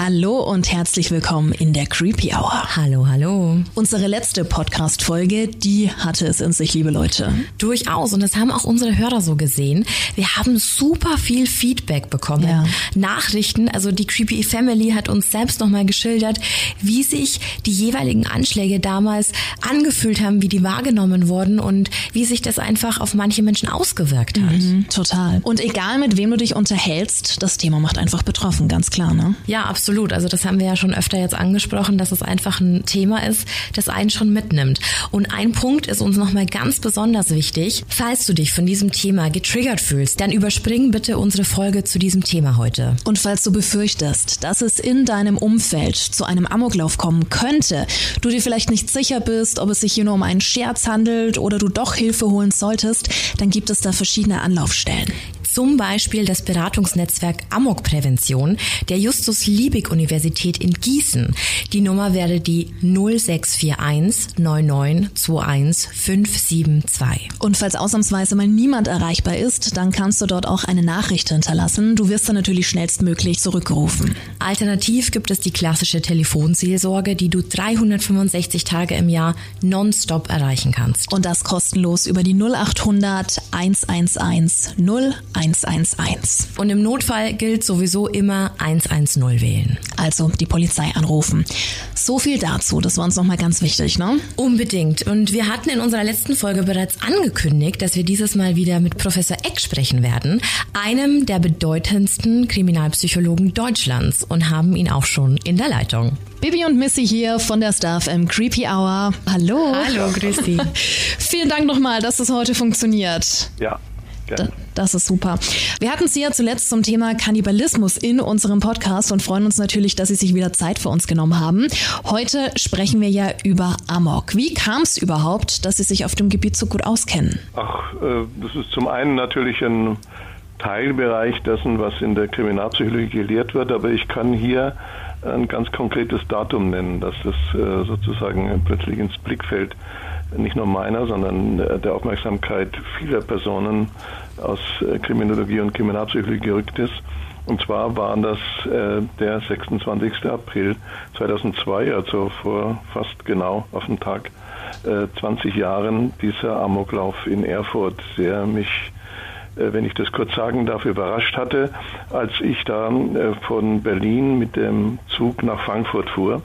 Hallo und herzlich willkommen in der Creepy Hour. Hallo, hallo. Unsere letzte Podcast-Folge, die hatte es in sich, liebe Leute. Durchaus. Und das haben auch unsere Hörer so gesehen. Wir haben super viel Feedback bekommen. Ja. Nachrichten. Also die Creepy Family hat uns selbst nochmal geschildert, wie sich die jeweiligen Anschläge damals angefühlt haben, wie die wahrgenommen wurden und wie sich das einfach auf manche Menschen ausgewirkt hat. Mhm, total. Und egal mit wem du dich unterhältst, das Thema macht einfach betroffen, ganz klar, ne? Ja, absolut. Also das haben wir ja schon öfter jetzt angesprochen, dass es einfach ein Thema ist, das einen schon mitnimmt. Und ein Punkt ist uns nochmal ganz besonders wichtig. Falls du dich von diesem Thema getriggert fühlst, dann überspring bitte unsere Folge zu diesem Thema heute. Und falls du befürchtest, dass es in deinem Umfeld zu einem Amoklauf kommen könnte, du dir vielleicht nicht sicher bist, ob es sich hier nur um einen Scherz handelt oder du doch Hilfe holen solltest, dann gibt es da verschiedene Anlaufstellen. Zum Beispiel das Beratungsnetzwerk Amokprävention der Justus-Liebig-Universität in Gießen. Die Nummer wäre die 0641 9921 572. Und falls ausnahmsweise mal niemand erreichbar ist, dann kannst du dort auch eine Nachricht hinterlassen. Du wirst dann natürlich schnellstmöglich zurückgerufen. Alternativ gibt es die klassische Telefonseelsorge, die du 365 Tage im Jahr nonstop erreichen kannst. Und das kostenlos über die 0800 111 0111. Und im Notfall gilt sowieso immer 110 wählen. Also die Polizei anrufen. So viel dazu, das war uns nochmal ganz wichtig, ne? Unbedingt. Und wir hatten in unserer letzten Folge bereits angekündigt, dass wir dieses Mal wieder mit Professor Eck sprechen werden, einem der bedeutendsten Kriminalpsychologen Deutschlands und haben ihn auch schon in der Leitung. Bibi und Missy hier von der Staff im Creepy Hour. Hallo. Hallo, grüß Sie. Vielen Dank nochmal, dass es heute funktioniert. Ja, gerne. Das ist super. Wir hatten Sie ja zuletzt zum Thema Kannibalismus in unserem Podcast und freuen uns natürlich, dass Sie sich wieder Zeit für uns genommen haben. Heute sprechen wir ja über Amok. Wie kam es überhaupt, dass Sie sich auf dem Gebiet so gut auskennen? Ach, äh, das ist zum einen natürlich ein Teilbereich dessen, was in der Kriminalpsychologie gelehrt wird, aber ich kann hier ein ganz konkretes Datum nennen, dass das äh, sozusagen plötzlich ins Blickfeld nicht nur meiner, sondern der Aufmerksamkeit vieler Personen aus äh, Kriminologie und Kriminalpsychologie gerückt ist. Und zwar war das äh, der 26. April 2002, also vor fast genau auf den Tag äh, 20 Jahren, dieser Amoklauf in Erfurt, der mich äh, wenn ich das kurz sagen darf, überrascht hatte, als ich da äh, von Berlin mit dem Zug nach Frankfurt fuhr.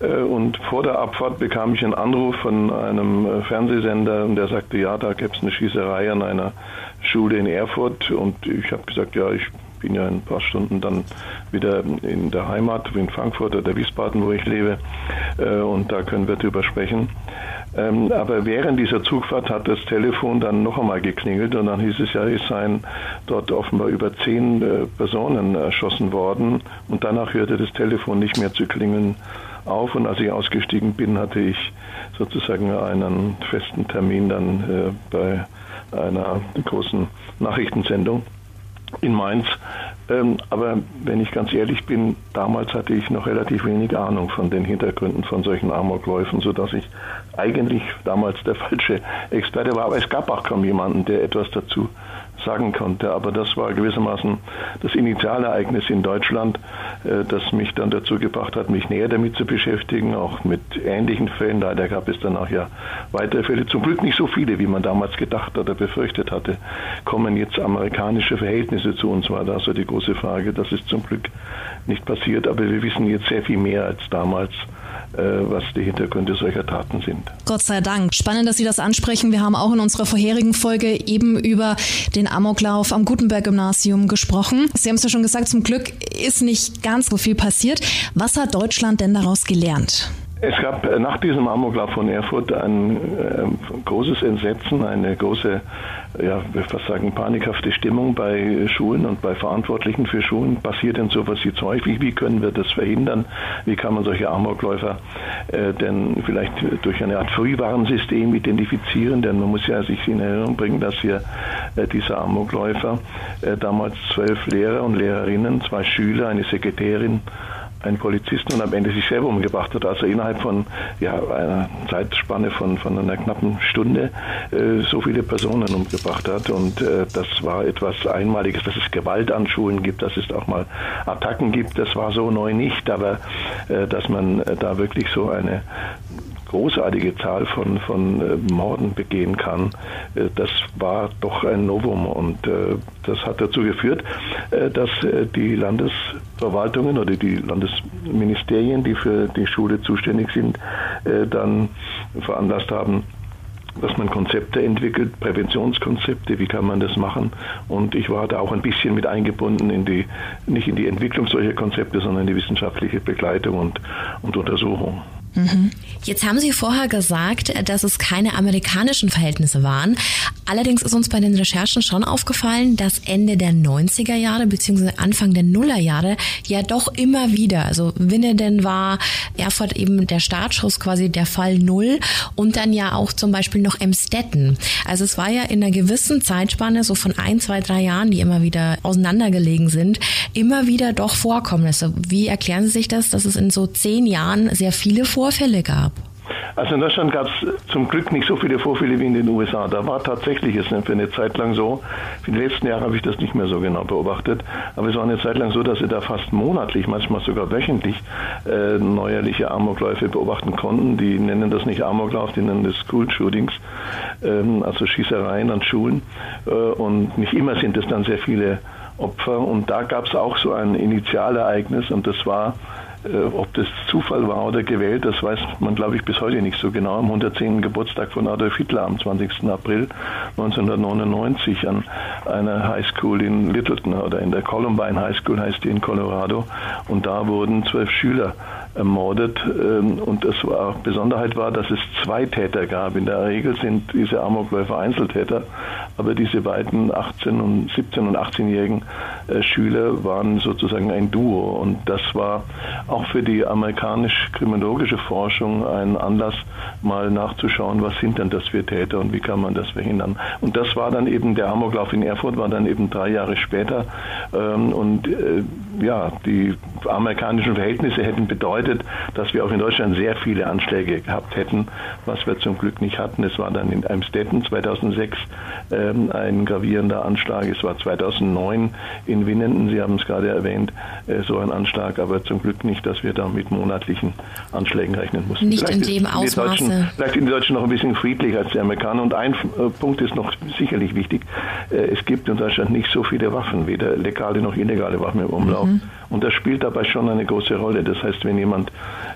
Äh, Und vor der Abfahrt bekam ich einen Anruf von einem äh, Fernsehsender und der sagte, ja, da gäbe es eine Schießerei an einer Schule in Erfurt. Und ich habe gesagt, ja, ich bin ja in ein paar Stunden dann wieder in der Heimat, in Frankfurt oder Wiesbaden, wo ich lebe. Äh, Und da können wir drüber sprechen. Ähm, aber während dieser Zugfahrt hat das Telefon dann noch einmal geklingelt und dann hieß es ja, es seien dort offenbar über zehn Personen erschossen worden und danach hörte das Telefon nicht mehr zu klingeln auf und als ich ausgestiegen bin, hatte ich sozusagen einen festen Termin dann äh, bei einer großen Nachrichtensendung in Mainz. Ähm, aber wenn ich ganz ehrlich bin, damals hatte ich noch relativ wenig Ahnung von den Hintergründen von solchen Amokläufen, sodass ich eigentlich damals der falsche Experte war. Aber es gab auch kaum jemanden, der etwas dazu sagen konnte. Aber das war gewissermaßen das Initialereignis in Deutschland, das mich dann dazu gebracht hat, mich näher damit zu beschäftigen, auch mit ähnlichen Fällen. Leider gab es danach ja weitere Fälle. Zum Glück nicht so viele, wie man damals gedacht oder befürchtet hatte. Kommen jetzt amerikanische Verhältnisse zu uns, war da so die große Frage. Das ist zum Glück nicht passiert, aber wir wissen jetzt sehr viel mehr als damals, äh, was die Hintergründe solcher Taten sind. Gott sei Dank. Spannend, dass Sie das ansprechen. Wir haben auch in unserer vorherigen Folge eben über den Amoklauf am Gutenberg-Gymnasium gesprochen. Sie haben es ja schon gesagt, zum Glück ist nicht ganz so viel passiert. Was hat Deutschland denn daraus gelernt? Es gab äh, nach diesem Amoklauf von Erfurt ein äh, großes Entsetzen, eine große, ja, fast sagen, panikhafte Stimmung bei Schulen und bei Verantwortlichen für Schulen. Passiert denn sowas jetzt häufig? Wie können wir das verhindern? Wie kann man solche Amokläufer äh, denn vielleicht durch eine Art Frühwarnsystem identifizieren? Denn man muss ja sich in Erinnerung bringen, dass hier äh, dieser Amokläufer äh, damals zwölf Lehrer und Lehrerinnen, zwei Schüler, eine Sekretärin, einen Polizisten und am Ende sich selber umgebracht hat. Also innerhalb von ja, einer Zeitspanne von, von einer knappen Stunde äh, so viele Personen umgebracht hat. Und äh, das war etwas Einmaliges, dass es Gewalt an Schulen gibt, dass es auch mal Attacken gibt. Das war so neu nicht, aber äh, dass man äh, da wirklich so eine großartige Zahl von, von äh, Morden begehen kann, äh, das war doch ein Novum und äh, das hat dazu geführt, dass die Landesverwaltungen oder die Landesministerien, die für die Schule zuständig sind, dann veranlasst haben, dass man Konzepte entwickelt, Präventionskonzepte, wie kann man das machen. Und ich war da auch ein bisschen mit eingebunden in die, nicht in die Entwicklung solcher Konzepte, sondern in die wissenschaftliche Begleitung und, und Untersuchung. Mhm. Jetzt haben Sie vorher gesagt, dass es keine amerikanischen Verhältnisse waren. Allerdings ist uns bei den Recherchen schon aufgefallen, dass Ende der 90er Jahre bzw. Anfang der Nullerjahre ja doch immer wieder, also Winnenden war Erfurt eben der Startschuss quasi der Fall Null und dann ja auch zum Beispiel noch Emstetten. Also es war ja in einer gewissen Zeitspanne, so von ein, zwei, drei Jahren, die immer wieder auseinandergelegen sind, immer wieder doch Vorkommnisse. Wie erklären Sie sich das, dass es in so zehn Jahren sehr viele Vorkommnisse Vorfälle gab? Also in Deutschland gab es zum Glück nicht so viele Vorfälle wie in den USA. Da war tatsächlich es für eine Zeit lang so. Für die letzten Jahre habe ich das nicht mehr so genau beobachtet. Aber es war eine Zeit lang so, dass sie da fast monatlich, manchmal sogar wöchentlich äh, neuerliche Amokläufe beobachten konnten. Die nennen das nicht Amoklauf, die nennen das School Shootings, ähm, also Schießereien an Schulen. Äh, und nicht immer sind es dann sehr viele Opfer. Und da gab es auch so ein Initialereignis und das war ob das Zufall war oder gewählt, das weiß man, glaube ich, bis heute nicht so genau. Am 110. Geburtstag von Adolf Hitler am 20. April 1999 an einer High School in Littleton oder in der Columbine High School heißt die in Colorado. Und da wurden zwölf Schüler ermordet. Ähm, und das war, Besonderheit war, dass es zwei Täter gab. In der Regel sind diese Amokläufer Einzeltäter, aber diese beiden 18 und 17 und 18-jährigen äh, Schüler waren sozusagen ein Duo. Und das war auch für die amerikanisch-kriminologische Forschung ein Anlass, mal nachzuschauen, was sind denn das für Täter und wie kann man das verhindern. Und das war dann eben, der Amoklauf in Erfurt war dann eben drei Jahre später. Ähm, und äh, ja, die amerikanischen Verhältnisse hätten bedeutet, dass wir auch in Deutschland sehr viele Anschläge gehabt hätten, was wir zum Glück nicht hatten. Es war dann in Amstetten 2006 ähm, ein gravierender Anschlag. Es war 2009 in Winnenden, Sie haben es gerade erwähnt, äh, so ein Anschlag, aber zum Glück nicht, dass wir da mit monatlichen Anschlägen rechnen mussten. Nicht vielleicht in dem Ausmaße. vielleicht sind die Deutschen noch ein bisschen friedlicher als die Amerikaner. Und ein äh, Punkt ist noch sicherlich wichtig. Äh, es gibt in Deutschland nicht so viele Waffen, weder legale noch illegale Waffen im Umlauf. Mhm. Und das spielt dabei schon eine große Rolle. Das heißt, wenn jemand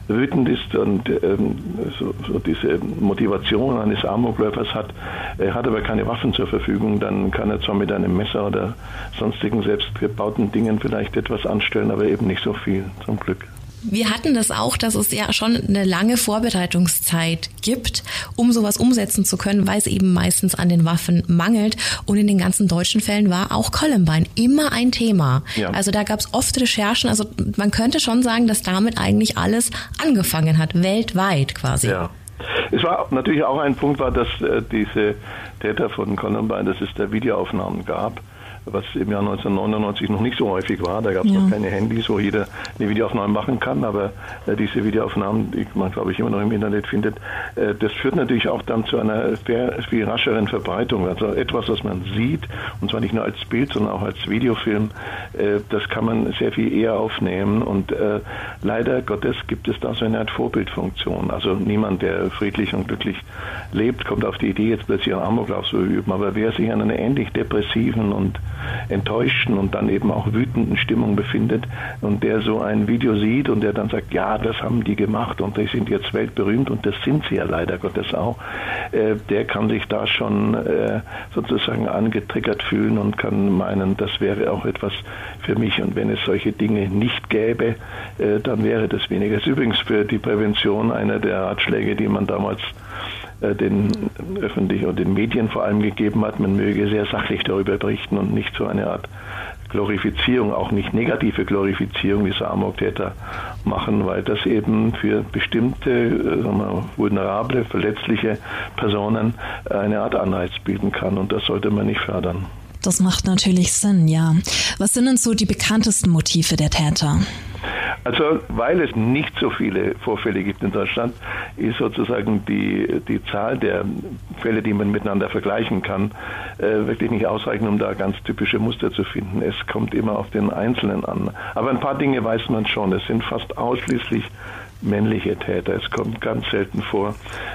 wütend ist und ähm, so, so, diese Motivation eines Amokläufers hat, er hat aber keine Waffen zur Verfügung, dann kann er zwar mit einem Messer oder sonstigen selbstgebauten Dingen vielleicht etwas anstellen, aber eben nicht so viel, zum Glück. Wir hatten das auch, dass es ja schon eine lange Vorbereitungszeit gibt, um sowas umsetzen zu können, weil es eben meistens an den Waffen mangelt. Und in den ganzen deutschen Fällen war auch Columbine immer ein Thema. Ja. Also da gab es oft Recherchen. Also man könnte schon sagen, dass damit eigentlich alles angefangen hat, weltweit quasi. Ja. Es war natürlich auch ein Punkt, war, dass äh, diese Täter von Columbine, dass es da Videoaufnahmen gab was im Jahr 1999 noch nicht so häufig war. Da gab es ja. noch keine Handys, wo jeder eine Videoaufnahme machen kann, aber äh, diese Videoaufnahmen, die man, glaube ich, immer noch im Internet findet, äh, das führt natürlich auch dann zu einer sehr viel rascheren Verbreitung. Also etwas, was man sieht, und zwar nicht nur als Bild, sondern auch als Videofilm, äh, das kann man sehr viel eher aufnehmen und äh, leider Gottes gibt es da so eine Art Vorbildfunktion. Also niemand, der friedlich und glücklich lebt, kommt auf die Idee, jetzt plötzlich einen Amoklauf zu üben, aber wer sich an einer ähnlich depressiven und enttäuschten und dann eben auch wütenden Stimmung befindet und der so ein Video sieht und der dann sagt, ja, das haben die gemacht und die sind jetzt weltberühmt und das sind sie ja leider Gottes auch, äh, der kann sich da schon äh, sozusagen angetriggert fühlen und kann meinen, das wäre auch etwas für mich und wenn es solche Dinge nicht gäbe, äh, dann wäre das weniger. Das ist übrigens für die Prävention einer der Ratschläge, die man damals den öffentlichen und den Medien vor allem gegeben hat, man möge sehr sachlich darüber berichten und nicht so eine Art Glorifizierung, auch nicht negative Glorifizierung dieser Amoktäter machen, weil das eben für bestimmte äh, sagen wir, vulnerable, verletzliche Personen eine Art Anreiz bieten kann und das sollte man nicht fördern. Das macht natürlich Sinn, ja. Was sind denn so die bekanntesten Motive der Täter? Also weil es nicht so viele Vorfälle gibt in Deutschland, ist sozusagen die, die Zahl der Fälle, die man miteinander vergleichen kann, äh, wirklich nicht ausreichend, um da ganz typische Muster zu finden. Es kommt immer auf den Einzelnen an. Aber ein paar Dinge weiß man schon. Es sind fast ausschließlich männliche Täter. Es kommt ganz selten vor,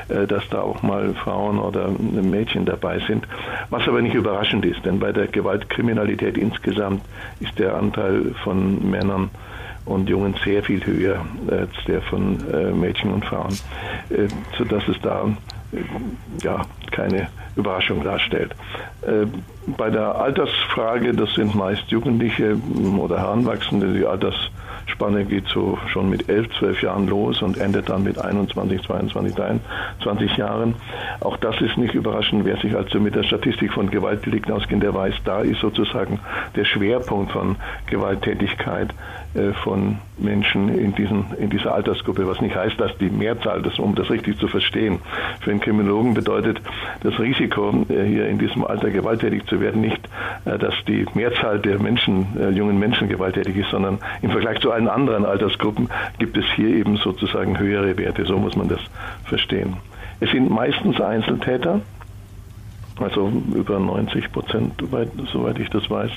äh, dass da auch mal Frauen oder Mädchen dabei sind. Was aber nicht überraschend ist, denn bei der Gewaltkriminalität insgesamt ist der Anteil von Männern und Jungen sehr viel höher als der von äh, Mädchen und Frauen, äh, sodass es da ja, keine Überraschung darstellt. Bei der Altersfrage, das sind meist Jugendliche oder Heranwachsende, die Alters Spanne geht so schon mit 11, 12 Jahren los und endet dann mit 21, 22, 23 Jahren. Auch das ist nicht überraschend. Wer sich also mit der Statistik von Gewaltdelikten auskennt, der weiß, da ist sozusagen der Schwerpunkt von Gewalttätigkeit von Menschen in, diesen, in dieser Altersgruppe, was nicht heißt, dass die Mehrzahl, das, um das richtig zu verstehen, für einen Kriminologen bedeutet das Risiko, äh, hier in diesem Alter gewalttätig zu werden, nicht, äh, dass die Mehrzahl der Menschen, jungen Menschen gewalttätig ist, sondern im Vergleich zu allen anderen Altersgruppen gibt es hier eben sozusagen höhere Werte. So muss man das verstehen. Es sind meistens Einzeltäter, also über 90 Prozent, soweit ich das weiß.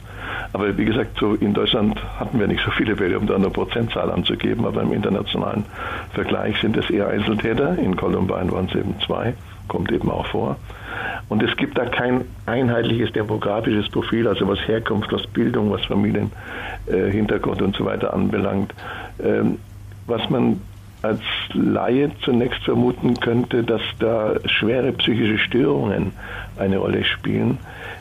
Aber wie gesagt, so in Deutschland hatten wir nicht so viele Fälle, um da eine Prozentzahl anzugeben, aber im internationalen Vergleich sind es eher Einzeltäter. In Columbine waren es eben zwei, kommt eben auch vor. Und es gibt da kein einheitliches demografisches Profil, also was Herkunft, was Bildung, was Familienhintergrund äh, und so weiter anbelangt. Ähm, was man als Laie zunächst vermuten könnte, dass da schwere psychische Störungen eine Rolle spielen.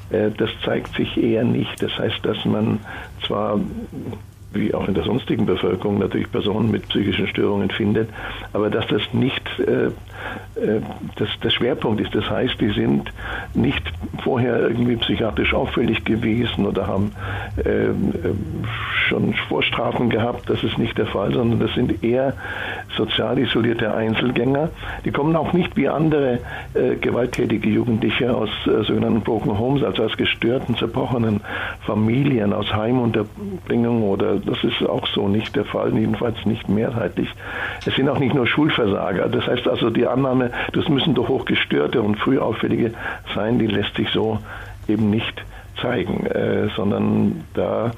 Äh, das zeigt sich eher nicht. Das heißt, dass man zwar wie auch in der sonstigen Bevölkerung natürlich Personen mit psychischen Störungen findet, aber dass das nicht äh, das, der Schwerpunkt ist. Das heißt, die sind nicht vorher irgendwie psychiatrisch auffällig gewesen oder haben äh, schon Vorstrafen gehabt. Das ist nicht der Fall, sondern das sind eher sozial isolierte Einzelgänger. Die kommen auch nicht wie andere äh, gewalttätige Jugendliche aus äh, sogenannten Broken Homes, also aus gestörten, zerbrochenen Familien, aus Heimunterbringung oder das ist auch so nicht der Fall, jedenfalls nicht mehrheitlich. Es sind auch nicht nur Schulversager. Das heißt also, die Annahme, das müssen doch hochgestörte und früh auffällige sein, die lässt sich so eben nicht zeigen, äh, sondern da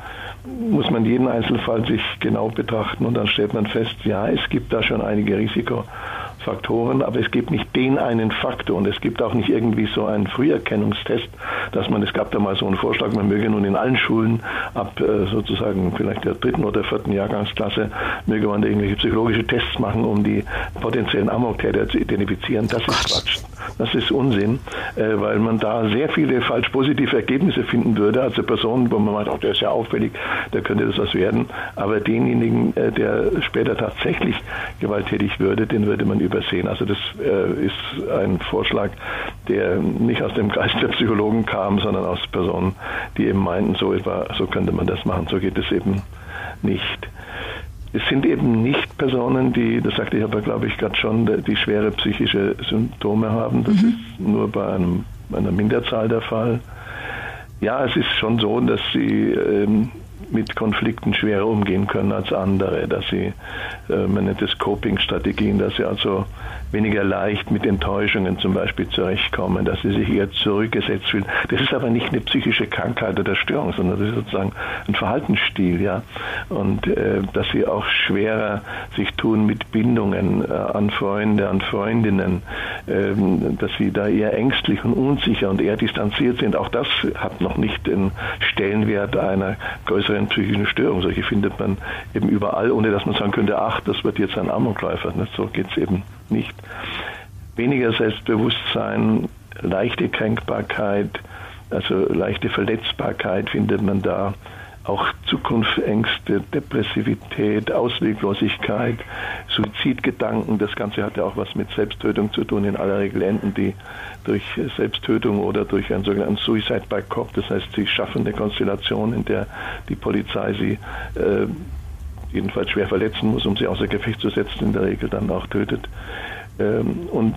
muss man jeden Einzelfall sich genau betrachten und dann stellt man fest, ja, es gibt da schon einige Risiko. Faktoren, aber es gibt nicht den einen Faktor und es gibt auch nicht irgendwie so einen Früherkennungstest, dass man, es gab da mal so einen Vorschlag, man möge nun in allen Schulen ab äh, sozusagen vielleicht der dritten oder vierten Jahrgangsklasse, möge man irgendwelche psychologische Tests machen, um die potenziellen Amoktäter zu identifizieren. Das ist Quatsch. Das ist Unsinn, äh, weil man da sehr viele falsch positive Ergebnisse finden würde. Also Personen, wo man meint, oh, der ist ja auffällig, da könnte das was werden. Aber denjenigen, äh, der später tatsächlich gewalttätig würde, den würde man übersehen. Also das äh, ist ein Vorschlag, der nicht aus dem Geist der Psychologen kam, sondern aus Personen, die eben meinten, so, etwa, so könnte man das machen. So geht es eben nicht. Es sind eben nicht Personen, die, das sagte ich aber, glaube ich, gerade schon, die schwere psychische Symptome haben. Das mhm. ist nur bei einem, einer Minderzahl der Fall. Ja, es ist schon so, dass sie ähm, mit Konflikten schwerer umgehen können als andere, dass sie, man nennt es Coping-Strategien, dass sie also weniger leicht mit Enttäuschungen zum Beispiel zurechtkommen, dass sie sich eher zurückgesetzt fühlen. Das ist aber nicht eine psychische Krankheit oder Störung, sondern das ist sozusagen ein Verhaltensstil, ja. Und äh, dass sie auch schwerer sich tun mit Bindungen äh, an Freunde, an Freundinnen, dass sie da eher ängstlich und unsicher und eher distanziert sind. Auch das hat noch nicht den Stellenwert einer größeren psychischen Störung. Solche findet man eben überall, ohne dass man sagen könnte, ach, das wird jetzt ein Amokläufer. So geht es eben nicht. Weniger Selbstbewusstsein, leichte Kränkbarkeit, also leichte Verletzbarkeit findet man da. Auch Zukunftsängste, Depressivität, Ausweglosigkeit, Suizidgedanken. Das Ganze hat ja auch was mit Selbsttötung zu tun. In aller Regel enden die durch Selbsttötung oder durch einen sogenannten Suicide by Cop. Das heißt, sie schaffen eine Konstellation, in der die Polizei sie äh, jedenfalls schwer verletzen muss, um sie außer Gefecht zu setzen, in der Regel dann auch tötet. Ähm, und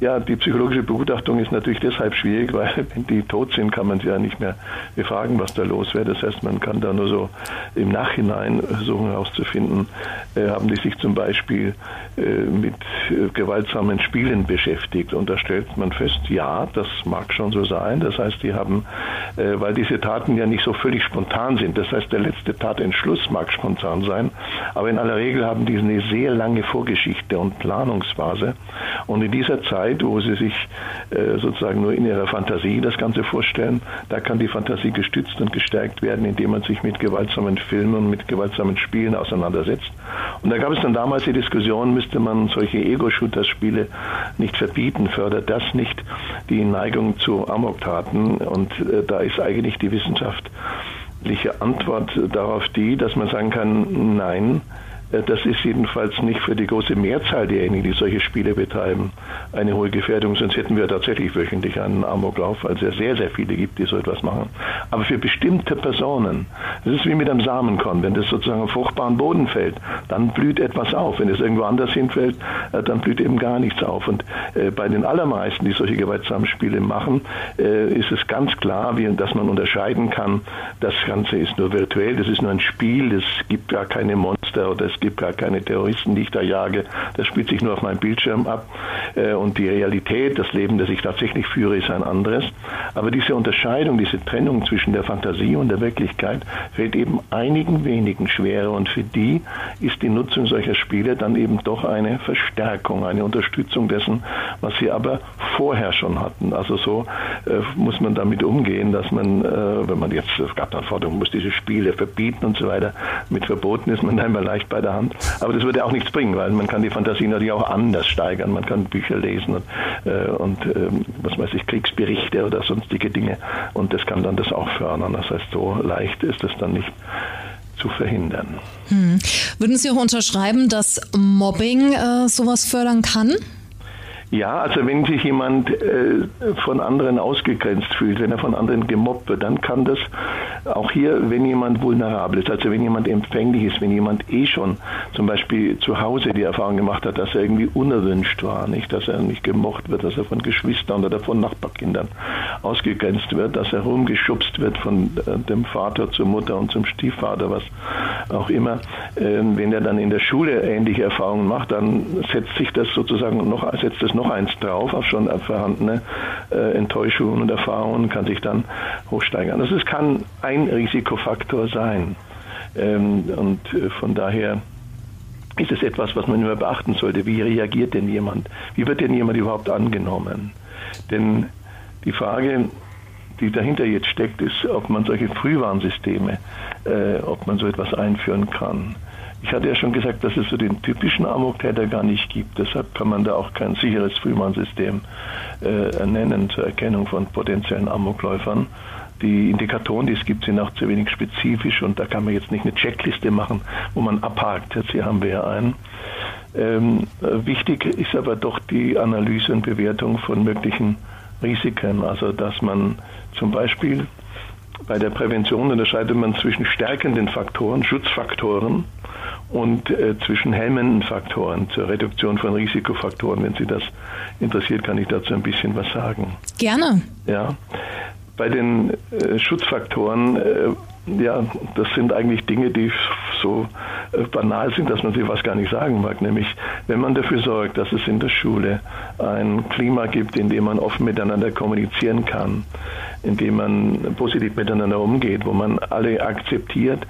Ja, die psychologische Begutachtung ist natürlich deshalb schwierig, weil wenn die tot sind, kann man sie ja nicht mehr befragen, was da los wäre. Das heißt, man kann da nur so im Nachhinein versuchen herauszufinden, äh, haben die sich zum Beispiel äh, mit äh, gewaltsamen Spielen beschäftigt. Und da stellt man fest, ja, das mag schon so sein. Das heißt, die haben, äh, weil diese Taten ja nicht so völlig spontan sind, das heißt, der letzte Tatentschluss mag spontan sein, aber in aller Regel haben die eine sehr lange Vorgeschichte und Planungsphase. Und in dieser Zeit Zeit, wo sie sich äh, sozusagen nur in ihrer Fantasie das Ganze vorstellen. Da kann die Fantasie gestützt und gestärkt werden, indem man sich mit gewaltsamen Filmen und mit gewaltsamen Spielen auseinandersetzt. Und da gab es dann damals die Diskussion, müsste man solche Ego-Shooter-Spiele nicht verbieten, fördert das nicht die Neigung zu Amoktaten? Und äh, da ist eigentlich die wissenschaftliche Antwort darauf die, dass man sagen kann, nein, das ist jedenfalls nicht für die große Mehrzahl derjenigen, die solche Spiele betreiben, eine hohe Gefährdung. Sonst hätten wir tatsächlich wöchentlich einen Amoklauf, weil es ja sehr, sehr viele gibt, die so etwas machen. Aber für bestimmte Personen, das ist wie mit einem Samenkorn. Wenn das sozusagen auf fruchtbaren Boden fällt, dann blüht etwas auf. Wenn es irgendwo anders hinfällt, äh, dann blüht eben gar nichts auf. Und äh, bei den allermeisten, die solche gewaltsamen Spiele machen, ist es ganz klar, dass man unterscheiden kann, das Ganze ist nur virtuell, das ist nur ein Spiel, es gibt gar keine Monster oder es gibt gar keine Terroristen, die ich da jage. Das spielt sich nur auf meinem Bildschirm ab. Äh, und die Realität, das Leben, das ich tatsächlich führe, ist ein anderes. Aber diese Unterscheidung, diese Trennung zwischen der Fantasie und der Wirklichkeit fällt eben einigen wenigen schwerer. Und für die ist die Nutzung solcher Spiele dann eben doch eine Verstärkung, eine Unterstützung dessen, was sie aber vorher schon hatten. Also so äh, muss man damit umgehen, dass man, äh, wenn man jetzt, es gab dann Forderungen, muss diese Spiele verbieten und so weiter, mit Verboten ist man einmal leicht bei der Hand. Aber das würde auch nichts bringen, weil man kann die Fantasie natürlich auch anders steigern. Man kann Bücher lesen und, äh, und äh, was weiß ich, Kriegsberichte oder sonstige Dinge. Und das kann dann das auch fördern. Das heißt, so leicht ist es dann nicht zu verhindern. Hm. Würden Sie auch unterschreiben, dass Mobbing äh, sowas fördern kann? Ja, also wenn sich jemand äh, von anderen ausgegrenzt fühlt, wenn er von anderen gemobbt wird, dann kann das auch hier, wenn jemand vulnerabel ist, also wenn jemand empfänglich ist, wenn jemand eh schon zum Beispiel zu Hause die Erfahrung gemacht hat, dass er irgendwie unerwünscht war, nicht, dass er nicht gemocht wird, dass er von Geschwistern oder von Nachbarkindern ausgegrenzt wird, dass er rumgeschubst wird von äh, dem Vater zur Mutter und zum Stiefvater, was auch immer. Äh, wenn er dann in der Schule ähnliche Erfahrungen macht, dann setzt sich das sozusagen noch, setzt das noch eins drauf auf schon vorhandene äh, Enttäuschungen und Erfahrungen, kann sich dann hochsteigern. Also es kann ein Risikofaktor sein. Ähm, und äh, von daher ist es etwas, was man immer beachten sollte. Wie reagiert denn jemand? Wie wird denn jemand überhaupt angenommen? Denn die Frage, die dahinter jetzt steckt, ist, ob man solche Frühwarnsysteme, äh, ob man so etwas einführen kann. Ich hatte ja schon gesagt, dass es so den typischen Amoktäter gar nicht gibt. Deshalb kann man da auch kein sicheres Frühwarnsystem äh, nennen zur Erkennung von potenziellen Amokläufern. Die Indikatoren, die es gibt, sind auch zu wenig spezifisch und da kann man jetzt nicht eine Checkliste machen, wo man abhakt. Jetzt hier haben wir ja einen. Ähm, wichtig ist aber doch die Analyse und Bewertung von möglichen Risiken. Also dass man zum Beispiel bei der Prävention unterscheidet man zwischen stärkenden Faktoren, Schutzfaktoren und äh, zwischen hemmenden Faktoren zur Reduktion von Risikofaktoren. Wenn Sie das interessiert, kann ich dazu ein bisschen was sagen. Gerne. Ja, bei den äh, Schutzfaktoren, äh, ja, das sind eigentlich Dinge, die so äh, banal sind, dass man sie fast gar nicht sagen mag. Nämlich, wenn man dafür sorgt, dass es in der Schule ein Klima gibt, in dem man offen miteinander kommunizieren kann, in dem man positiv miteinander umgeht, wo man alle akzeptiert,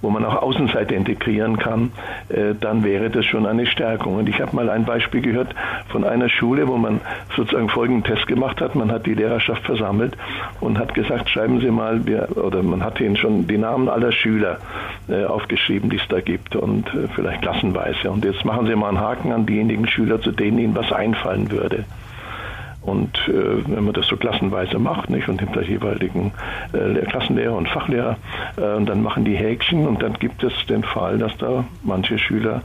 wo man auch Außenseite integrieren kann, äh, dann wäre das schon eine Stärkung. Und ich habe mal ein Beispiel gehört von einer Schule, wo man sozusagen folgenden Test gemacht hat. Man hat die Lehrerschaft versammelt und hat gesagt, schreiben Sie mal, oder man hat ihnen schon die Namen aller Schüler äh, aufgeschrieben, die es da gibt und äh, vielleicht klassenweise. Und jetzt machen Sie mal einen Haken an diejenigen Schüler, zu denen Ihnen was einfallen würde. Und äh, wenn man das so klassenweise macht, nicht, und hinter jeweiligen äh, Klassenlehrer und Fachlehrer, äh, dann machen die Häkchen und dann gibt es den Fall, dass da manche Schüler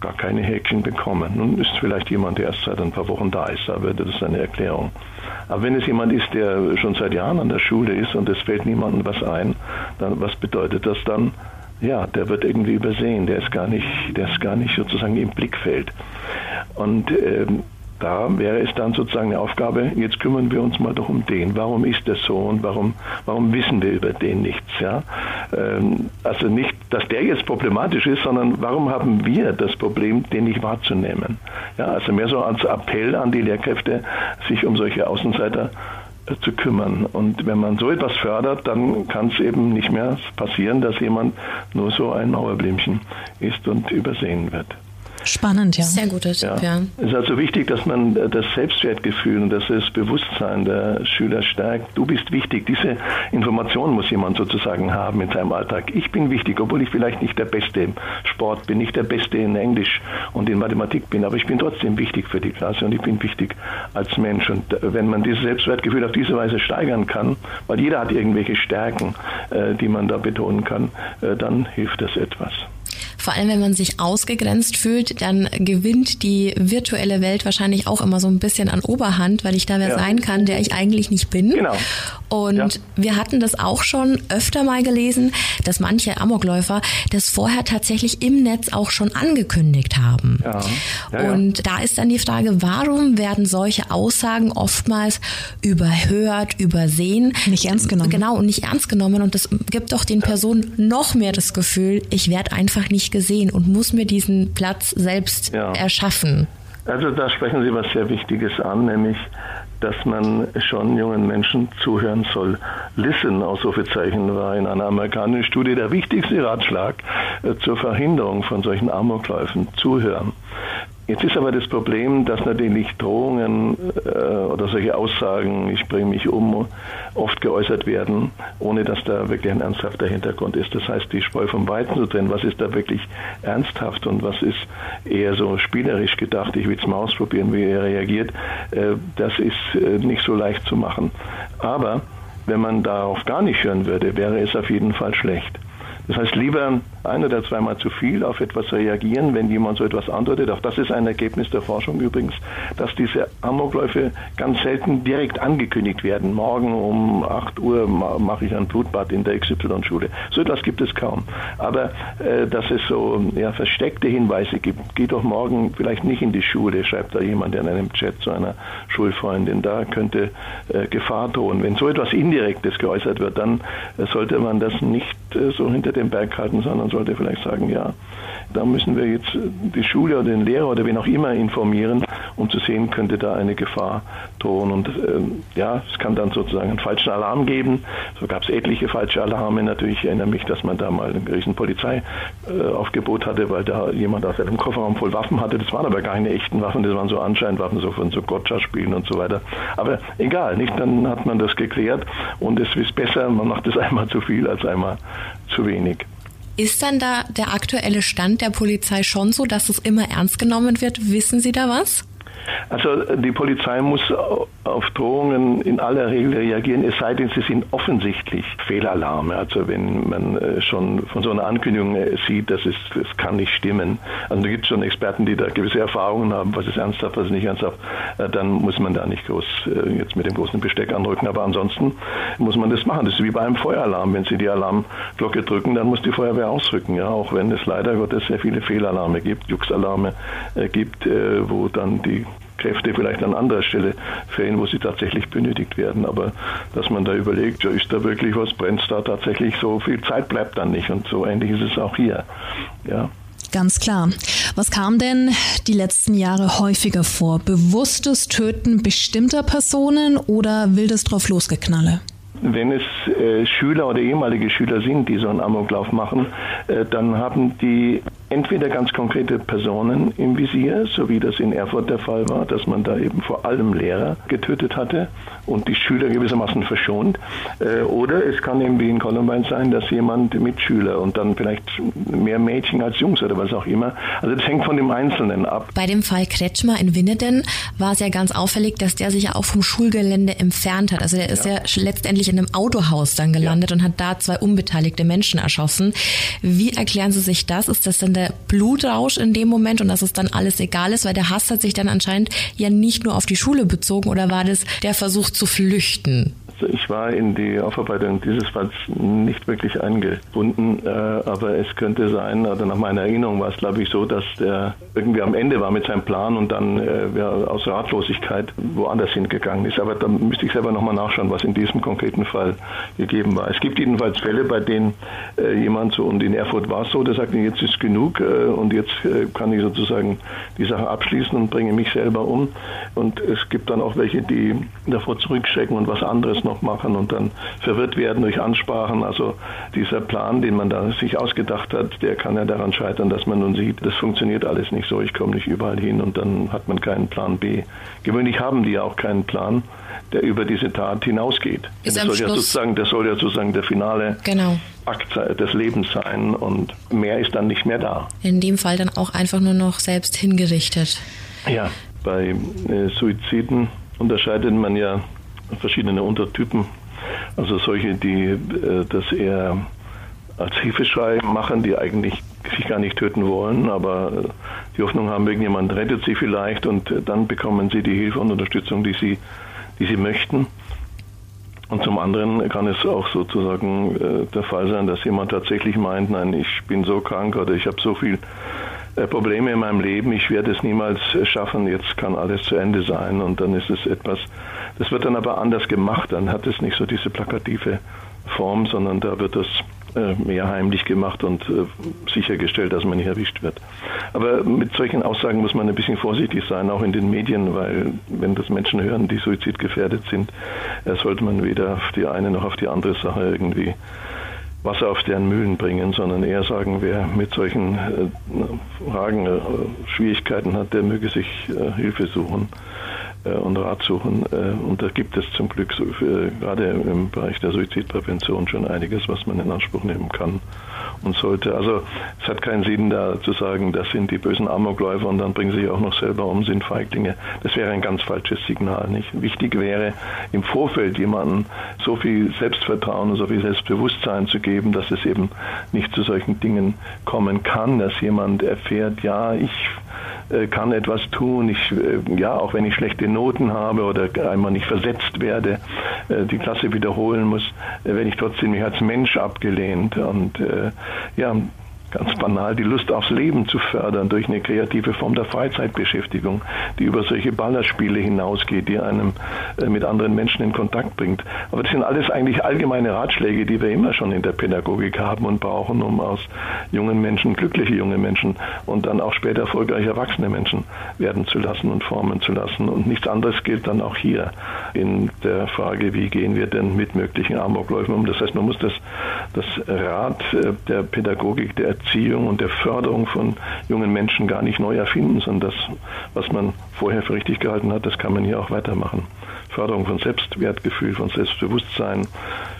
gar keine Häkchen bekommen. Nun ist vielleicht jemand, der erst seit ein paar Wochen da ist, da würde das eine Erklärung. Aber wenn es jemand ist, der schon seit Jahren an der Schule ist und es fällt niemandem was ein, dann was bedeutet das dann? Ja, der wird irgendwie übersehen, der ist gar nicht, der ist gar nicht sozusagen im Blickfeld. Und ähm, da wäre es dann sozusagen eine Aufgabe, jetzt kümmern wir uns mal doch um den. Warum ist das so und warum, warum wissen wir über den nichts? Ja? Ähm, also nicht, dass der jetzt problematisch ist, sondern warum haben wir das Problem, den nicht wahrzunehmen? Ja, also mehr so als Appell an die Lehrkräfte, sich um solche Außenseiter äh, zu kümmern. Und wenn man so etwas fördert, dann kann es eben nicht mehr passieren, dass jemand nur so ein Mauerblümchen ist und übersehen wird. Spannend, ja. Sehr guter Tipp, ja. ja. Es ist also wichtig, dass man das Selbstwertgefühl und das Bewusstsein der Schüler stärkt. Du bist wichtig. Diese Information muss jemand sozusagen haben in seinem Alltag. Ich bin wichtig, obwohl ich vielleicht nicht der Beste im Sport bin, nicht der Beste in Englisch und in Mathematik bin, aber ich bin trotzdem wichtig für die Klasse und ich bin wichtig als Mensch. Und wenn man dieses Selbstwertgefühl auf diese Weise steigern kann, weil jeder hat irgendwelche Stärken, äh, die man da betonen kann, äh, dann hilft das etwas. Vor allem, wenn man sich ausgegrenzt fühlt, dann gewinnt die virtuelle Welt wahrscheinlich auch immer so ein bisschen an Oberhand, weil ich da wer ja. sein kann, der ich eigentlich nicht bin. Genau. Und ja. wir hatten das auch schon öfter mal gelesen, dass manche Amokläufer das vorher tatsächlich im Netz auch schon angekündigt haben. Ja. Ja, und da ist dann die Frage, warum werden solche Aussagen oftmals überhört, übersehen? Nicht ernst genommen. Genau, und nicht ernst genommen. Und das gibt doch den Personen noch mehr das Gefühl, ich werde einfach nicht gesehen und muss mir diesen Platz selbst ja. erschaffen. Also da sprechen Sie was sehr Wichtiges an, nämlich dass man schon jungen Menschen zuhören soll. Listen, Ausrufezeichen, war in einer amerikanischen Studie der wichtigste Ratschlag äh, zur Verhinderung von solchen Amokläufen. Zuhören. Jetzt ist aber das Problem, dass natürlich Drohungen äh, oder solche Aussagen, ich bringe mich um, oft geäußert werden, ohne dass da wirklich ein ernsthafter Hintergrund ist. Das heißt, die Spreu vom Weizen zu trennen, was ist da wirklich ernsthaft und was ist eher so spielerisch gedacht, ich will es mal ausprobieren, wie er reagiert, äh, das ist äh, nicht so leicht zu machen. Aber wenn man darauf gar nicht hören würde, wäre es auf jeden Fall schlecht. Das heißt, lieber ein oder zweimal zu viel auf etwas reagieren, wenn jemand so etwas andeutet. Auch das ist ein Ergebnis der Forschung übrigens, dass diese Amokläufe ganz selten direkt angekündigt werden. Morgen um 8 Uhr mache ich ein Blutbad in der XY-Schule. So etwas gibt es kaum. Aber äh, dass es so ja, versteckte Hinweise gibt, geht doch morgen vielleicht nicht in die Schule, schreibt da jemand in einem Chat zu einer Schulfreundin. Da könnte äh, Gefahr drohen. Wenn so etwas Indirektes geäußert wird, dann äh, sollte man das nicht äh, so hinter den Berg halten, sondern sollte vielleicht sagen, ja, da müssen wir jetzt die Schule oder den Lehrer oder wen auch immer informieren, um zu sehen, könnte da eine Gefahr drohen. Und ähm, ja, es kann dann sozusagen einen falschen Alarm geben. So gab es etliche falsche Alarme. Natürlich ich erinnere mich, dass man da mal ein riesen Polizeiaufgebot hatte, weil da jemand aus einem Kofferraum voll Waffen hatte. Das waren aber keine echten Waffen, das waren so anscheinend Waffen so von so Gotcha-Spielen und so weiter. Aber egal, nicht? Dann hat man das geklärt und es ist besser, man macht es einmal zu viel als einmal zu wenig. Ist dann da der aktuelle Stand der Polizei schon so, dass es immer ernst genommen wird? Wissen Sie da was? Also die Polizei muss auf Drohungen in aller Regel reagieren, es sei denn, sie sind offensichtlich Fehlalarme. Also wenn man äh, schon von so einer Ankündigung äh, sieht, dass es das kann nicht stimmen. Also da gibt es schon Experten, die da gewisse Erfahrungen haben, was ist ernsthaft, was ist nicht ernsthaft. Äh, dann muss man da nicht groß jetzt mit dem großen Besteck anrücken. Aber ansonsten muss man das machen. Das ist wie bei einem Feueralarm. Wenn Sie die Alarmglocke drücken, dann muss die Feuerwehr ausrücken. Ja, auch wenn es leider Gottes sehr viele Fehlalarme gibt, Juxalarme gibt, wo dann die Kräfte vielleicht an anderer Stelle fehlen, wo sie tatsächlich benötigt werden. Aber dass man da überlegt, ja, ist da wirklich was, brennt da tatsächlich so viel Zeit bleibt dann nicht. Und so ähnlich ist es auch hier. Ja. Ganz klar. Was kam denn die letzten Jahre häufiger vor? Bewusstes Töten bestimmter Personen oder wildes drauf losgeknalle? Wenn es äh, Schüler oder ehemalige Schüler sind, die so einen Amoklauf machen, äh, dann haben die entweder ganz konkrete Personen im Visier, so wie das in Erfurt der Fall war, dass man da eben vor allem Lehrer getötet hatte und die Schüler gewissermaßen verschont. Äh, oder es kann eben wie in Columbine sein, dass jemand Mitschüler und dann vielleicht mehr Mädchen als Jungs oder was auch immer. Also das hängt von dem Einzelnen ab. Bei dem Fall Kretschmer in Winneden war es ja ganz auffällig, dass der sich ja auch vom Schulgelände entfernt hat. Also der ist ja, ja letztendlich in einem Autohaus dann gelandet ja. und hat da zwei unbeteiligte Menschen erschossen. Wie erklären Sie sich das? Ist das dann der Blutrausch in dem Moment und dass es dann alles egal ist, weil der Hass hat sich dann anscheinend ja nicht nur auf die Schule bezogen oder war das der Versuch zu flüchten? Ich war in die Aufarbeitung dieses Falls nicht wirklich eingebunden, äh, aber es könnte sein, also nach meiner Erinnerung war es, glaube ich, so, dass der irgendwie am Ende war mit seinem Plan und dann äh, aus Ratlosigkeit woanders hingegangen ist. Aber da müsste ich selber nochmal nachschauen, was in diesem konkreten Fall gegeben war. Es gibt jedenfalls Fälle, bei denen äh, jemand so, und in Erfurt war es so, der sagt, jetzt ist genug äh, und jetzt äh, kann ich sozusagen die Sache abschließen und bringe mich selber um. Und es gibt dann auch welche, die davor zurückschrecken und was anderes noch machen und dann verwirrt werden durch Ansprachen. Also dieser Plan, den man da sich ausgedacht hat, der kann ja daran scheitern, dass man nun sieht, das funktioniert alles nicht so, ich komme nicht überall hin und dann hat man keinen Plan B. Gewöhnlich haben die ja auch keinen Plan, der über diese Tat hinausgeht. Ist das, soll ja sozusagen, das soll ja sozusagen der finale genau. Akt des Lebens sein und mehr ist dann nicht mehr da. In dem Fall dann auch einfach nur noch selbst hingerichtet. Ja, bei äh, Suiziden unterscheidet man ja verschiedene Untertypen. Also solche, die äh, das eher als Hilfeschrei machen, die eigentlich sich gar nicht töten wollen, aber äh, die Hoffnung haben, irgendjemand rettet sie vielleicht und äh, dann bekommen sie die Hilfe und Unterstützung, die sie, die sie möchten. Und zum anderen kann es auch sozusagen der Fall sein, dass jemand tatsächlich meint, nein, ich bin so krank oder ich habe so viel Probleme in meinem Leben, ich werde es niemals schaffen, jetzt kann alles zu Ende sein und dann ist es etwas, das wird dann aber anders gemacht, dann hat es nicht so diese plakative Form, sondern da wird das äh, mehr heimlich gemacht und äh, sichergestellt, dass man nicht erwischt wird. Aber mit solchen Aussagen muss man ein bisschen vorsichtig sein, auch in den Medien, weil wenn das Menschen hören, die suizidgefährdet sind, sollte man weder auf die eine noch auf die andere Sache irgendwie Wasser auf deren Mühlen bringen, sondern eher sagen, wer mit solchen Fragen Schwierigkeiten hat, der möge sich Hilfe suchen. Äh, und Rat suchen. Äh, und da gibt es zum Glück so für, gerade im Bereich der Suizidprävention schon einiges, was man in Anspruch nehmen kann und sollte. Also es hat keinen Sinn, da zu sagen, das sind die bösen Amokläufer und dann bringen sie sich auch noch selber um, sind Feiglinge. Das wäre ein ganz falsches Signal. Nicht? Wichtig wäre, im Vorfeld jemandem so viel Selbstvertrauen und so viel Selbstbewusstsein zu geben, dass es eben nicht zu solchen Dingen kommen kann, dass jemand erfährt, ja, ich äh, kann etwas tun. Ich, äh, ja, auch wenn ich schlechte Noten habe oder einmal nicht versetzt werde, äh, die Klasse wiederholen muss, werde ich trotzdem mich als Mensch abgelehnt. Und ja, ganz banal die Lust aufs Leben zu fördern durch eine kreative Form der Freizeitbeschäftigung, die über solche Ballerspiele hinausgeht, die einem äh, mit anderen Menschen in Kontakt bringt. Aber das sind alles eigentlich allgemeine Ratschläge, die wir immer schon in der Pädagogik haben und brauchen, um aus jungen Menschen glückliche junge Menschen und dann auch später erfolgreiche erwachsene Menschen werden zu lassen und formen zu lassen. Und nichts anderes gilt dann auch hier in der Frage, wie gehen wir denn mit möglichen Amokläufen um. Das heißt, man muss das, das Rad äh, der Pädagogik, der Erziehung und der Förderung von jungen Menschen gar nicht neu erfinden, sondern das, was man vorher für richtig gehalten hat, das kann man hier auch weitermachen. Förderung von Selbstwertgefühl, von Selbstbewusstsein,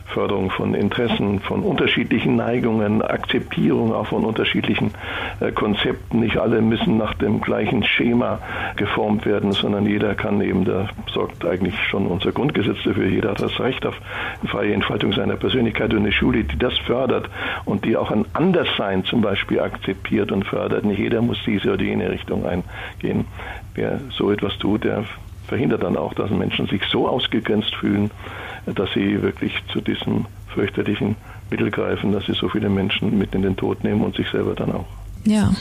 Förderung von Interessen, von unterschiedlichen Neigungen, Akzeptierung auch von unterschiedlichen äh, Konzepten. Nicht alle müssen nach dem gleichen Schema geformt werden, sondern jeder kann eben, da sorgt eigentlich schon unser Grundgesetz dafür, jeder hat das Recht auf freie Entfaltung seiner Persönlichkeit und eine Schule, die das fördert und die auch ein Anderssein zum Beispiel akzeptiert und fördert. Nicht jeder muss diese oder jene Richtung eingehen. Wer so etwas tut, der verhindert dann auch, dass Menschen sich so ausgegrenzt fühlen, dass sie wirklich zu diesem fürchterlichen Mittel greifen, dass sie so viele Menschen mit in den Tod nehmen und sich selber dann auch. Ja.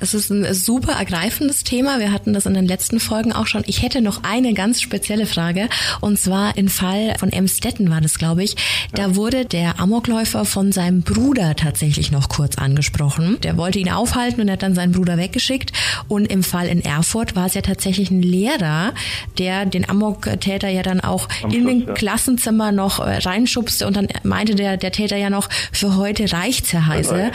Es ist ein super ergreifendes Thema. Wir hatten das in den letzten Folgen auch schon. Ich hätte noch eine ganz spezielle Frage. Und zwar im Fall von Emstetten war das, glaube ich. Da ja. wurde der Amokläufer von seinem Bruder tatsächlich noch kurz angesprochen. Der wollte ihn aufhalten und hat dann seinen Bruder weggeschickt. Und im Fall in Erfurt war es ja tatsächlich ein Lehrer, der den Amok-Täter ja dann auch Am in den ja. Klassenzimmer noch äh, reinschubste und dann meinte der, der Täter ja noch, für heute reicht's, Herr Heise.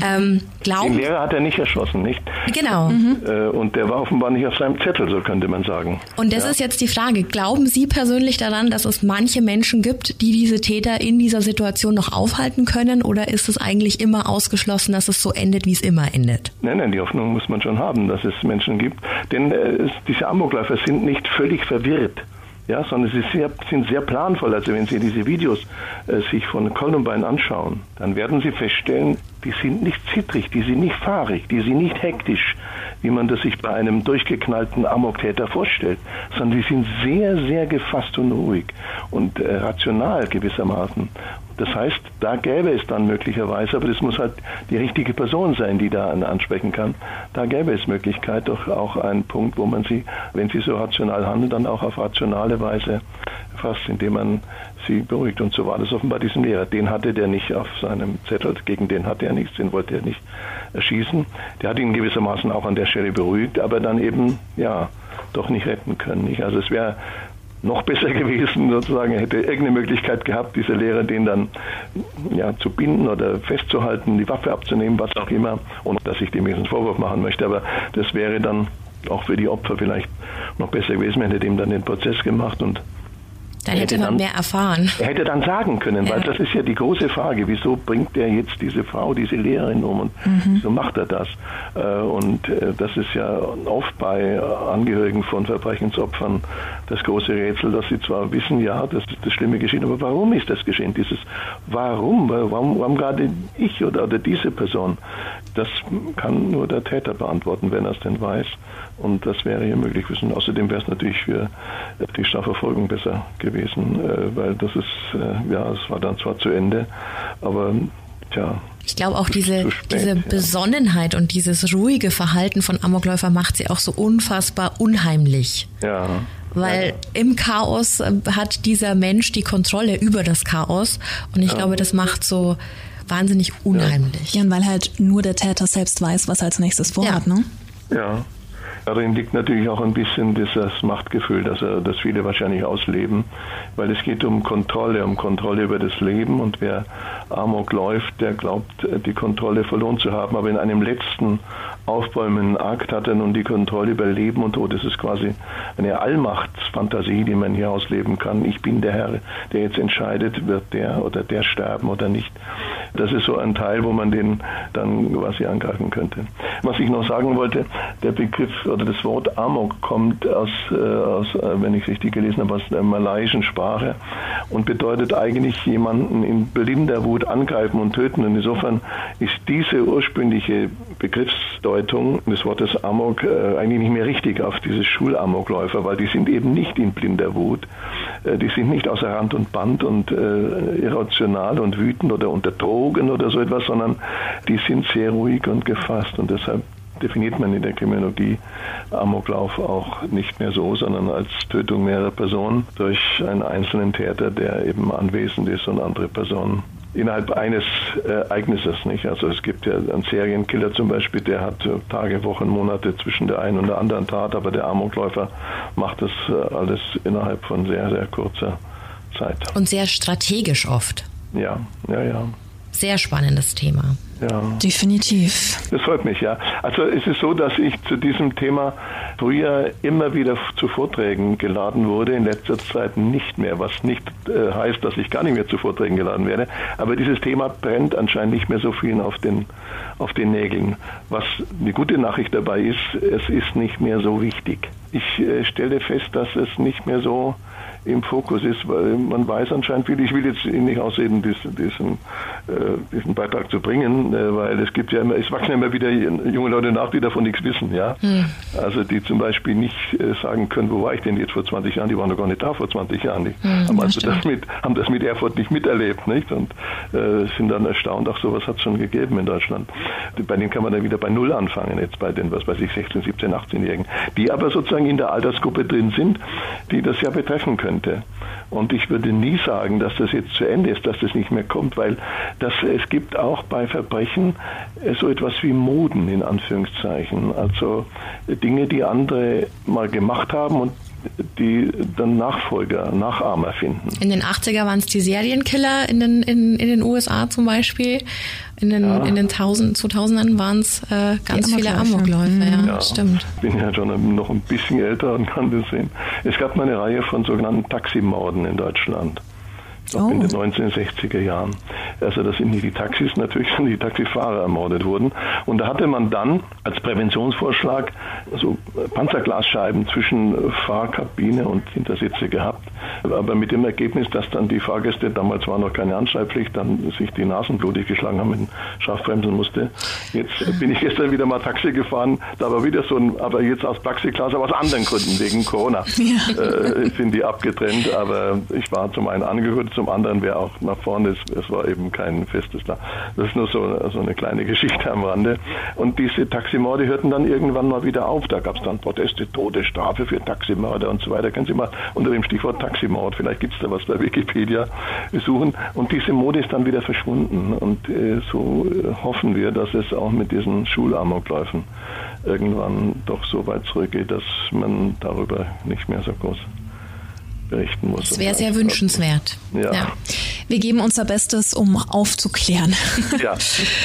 Ja. Ähm, glauben, den Lehrer hat er nicht erschossen nicht? Genau. Mhm. Äh, und der war offenbar nicht auf seinem Zettel, so könnte man sagen. Und das ja. ist jetzt die Frage. Glauben Sie persönlich daran, dass es manche Menschen gibt, die diese Täter in dieser Situation noch aufhalten können? Oder ist es eigentlich immer ausgeschlossen, dass es so endet, wie es immer endet? Nein, nein, die Hoffnung muss man schon haben, dass es Menschen gibt. Denn äh, diese Amokläufer sind nicht völlig verwirrt ja, sondern sie sehr, sind sehr planvoll. Also wenn Sie diese Videos äh, sich von Columbine anschauen, dann werden Sie feststellen, die sind nicht zittrig, die sind nicht fahrig, die sind nicht hektisch, wie man das sich bei einem durchgeknallten Amoktäter vorstellt, sondern die sind sehr, sehr gefasst und ruhig und äh, rational gewissermaßen. Das heißt, da gäbe es dann möglicherweise, aber das muss halt die richtige Person sein, die da ansprechen kann. Da gäbe es Möglichkeit, doch auch einen Punkt, wo man sie, wenn sie so rational handelt, dann auch auf rationale Weise fasst, indem man sie beruhigt. Und so war das offenbar diesem Lehrer. Den hatte der nicht auf seinem Zettel, gegen den hatte er nichts, den wollte er nicht erschießen. Der hat ihn gewissermaßen auch an der Stelle beruhigt, aber dann eben, ja, doch nicht retten können. Nicht? Also es wäre noch besser gewesen, sozusagen, er hätte irgendeine Möglichkeit gehabt, dieser Lehrer den dann ja, zu binden oder festzuhalten, die Waffe abzunehmen, was auch immer, ohne dass ich dem jetzt einen Vorwurf machen möchte, aber das wäre dann auch für die Opfer vielleicht noch besser gewesen, man hätte dem dann den Prozess gemacht und dann hätte man mehr erfahren. Er hätte dann sagen können, ja. weil das ist ja die große Frage, wieso bringt er jetzt diese Frau, diese Lehrerin um und mhm. wieso macht er das? Äh, und äh, das ist ja oft bei Angehörigen von Verbrechensopfern das große Rätsel, dass sie zwar wissen, ja, das ist das Schlimme geschehen, aber warum ist das geschehen? Dieses Warum? Warum, warum gerade ich oder, oder diese Person? Das kann nur der Täter beantworten, wenn er es denn weiß. Und das wäre hier möglich gewesen. Außerdem wäre es natürlich für die Strafverfolgung besser gewesen, äh, weil das ist, äh, ja, es war dann zwar zu Ende, aber Tja, ich glaube auch diese, spät, diese Besonnenheit und dieses ruhige Verhalten von Amokläufer macht sie auch so unfassbar unheimlich. Ja. Weil ja. im Chaos äh, hat dieser Mensch die Kontrolle über das Chaos und ich ja. glaube, das macht so wahnsinnig unheimlich. Ja, und weil halt nur der Täter selbst weiß, was er als nächstes vorhat, ja. ne? Ja. Darin liegt natürlich auch ein bisschen dieses Machtgefühl, das, das viele wahrscheinlich ausleben, weil es geht um Kontrolle, um Kontrolle über das Leben und wer Amok läuft, der glaubt, die Kontrolle verloren zu haben, aber in einem letzten aufbäumenden Akt hat er nun die Kontrolle über Leben und Tod. Das ist quasi eine Allmachtsfantasie, die man hier ausleben kann. Ich bin der Herr, der jetzt entscheidet, wird der oder der sterben oder nicht. Das ist so ein Teil, wo man den dann quasi angreifen könnte. Was ich noch sagen wollte, der Begriff oder das Wort Amok kommt aus, äh, aus äh, wenn ich richtig gelesen habe, aus der malaiischen Sprache und bedeutet eigentlich jemanden in blinder Wut angreifen und töten. Und insofern ist diese ursprüngliche Begriffsdeutung des Wortes Amok äh, eigentlich nicht mehr richtig auf diese Schulamokläufer, weil die sind eben nicht in blinder Wut. Äh, die sind nicht außer Rand und Band und äh, irrational und wütend oder unter Drogen oder so etwas, sondern die sind sehr ruhig und gefasst und deshalb definiert man in der Kriminologie Amoklauf auch nicht mehr so, sondern als Tötung mehrerer Personen durch einen einzelnen Täter, der eben anwesend ist und andere Personen innerhalb eines äh, Ereignisses. Nicht? Also es gibt ja einen Serienkiller zum Beispiel, der hat Tage, Wochen, Monate zwischen der einen und der anderen Tat, aber der Amokläufer macht das äh, alles innerhalb von sehr, sehr kurzer Zeit. Und sehr strategisch oft. Ja, ja, ja. Sehr spannendes Thema. Ja. Definitiv. Das freut mich, ja. Also es ist so, dass ich zu diesem Thema früher immer wieder zu Vorträgen geladen wurde, in letzter Zeit nicht mehr, was nicht äh, heißt, dass ich gar nicht mehr zu Vorträgen geladen werde. Aber dieses Thema brennt anscheinend nicht mehr so vielen auf den, auf den Nägeln. Was eine gute Nachricht dabei ist, es ist nicht mehr so wichtig. Ich äh, stelle fest, dass es nicht mehr so im Fokus ist, weil man weiß anscheinend viel. Ich will jetzt nicht ausreden, diesen, diesen, äh, diesen Beitrag zu bringen, äh, weil es gibt ja immer, es wachsen ja immer wieder junge Leute nach, die davon nichts wissen, ja. Hm. Also die zum Beispiel nicht äh, sagen können, wo war ich denn jetzt vor 20 Jahren? Die waren noch gar nicht da vor 20 Jahren. Die hm, haben also das mit, haben das mit Erfurt nicht miterlebt, nicht? Und äh, sind dann erstaunt, ach sowas hat es schon gegeben in Deutschland. Bei denen kann man dann wieder bei Null anfangen, jetzt bei den, was weiß ich, 16, 17, 18-Jährigen, die aber sozusagen in der Altersgruppe drin sind, die das ja betreffen können könnte. Und ich würde nie sagen, dass das jetzt zu Ende ist, dass das nicht mehr kommt, weil das, es gibt auch bei Verbrechen äh, so etwas wie Moden in Anführungszeichen. Also Dinge, die andere mal gemacht haben und die dann Nachfolger, Nachahmer finden. In den 80er waren es die Serienkiller in den, in, in den USA zum Beispiel. In den, ja. in den 1000, 2000ern waren es äh, ganz viele Amokläufe. Ja, ja, stimmt. Ich bin ja schon noch ein bisschen älter und kann das sehen. Es gab mal eine Reihe von sogenannten Taximorden in Deutschland. Oh. in den 1960er Jahren. Also das sind nicht die Taxis natürlich, sondern die Taxifahrer ermordet wurden. Und da hatte man dann als Präventionsvorschlag so Panzerglasscheiben zwischen Fahrkabine und Hintersitze gehabt. Aber mit dem Ergebnis, dass dann die Fahrgäste, damals war noch keine Anschreibpflicht, dann sich die Nasen blutig geschlagen haben und scharfbremsen musste. Jetzt bin ich gestern wieder mal Taxi gefahren, da war wieder so ein, aber jetzt aus Plexiglas, aber aus anderen Gründen, wegen Corona, ja. äh, sind die abgetrennt. Aber ich war zum einen angehört, zum anderen wäre auch nach vorne, es, es war eben kein festes da. Das ist nur so, so eine kleine Geschichte am Rande. Und diese Taximorde hörten dann irgendwann mal wieder auf. Da gab es dann Proteste, Todesstrafe für Taximörder und so weiter. Können Sie mal unter dem Stichwort Taximord, vielleicht gibt es da was bei Wikipedia, suchen. Und diese Mode ist dann wieder verschwunden. Und äh, so äh, hoffen wir, dass es auch mit diesen Schulamokläufen irgendwann doch so weit zurückgeht, dass man darüber nicht mehr so groß berichten muss. Das wäre sehr wünschenswert. Ja. ja. Wir geben unser Bestes, um aufzuklären. Ja,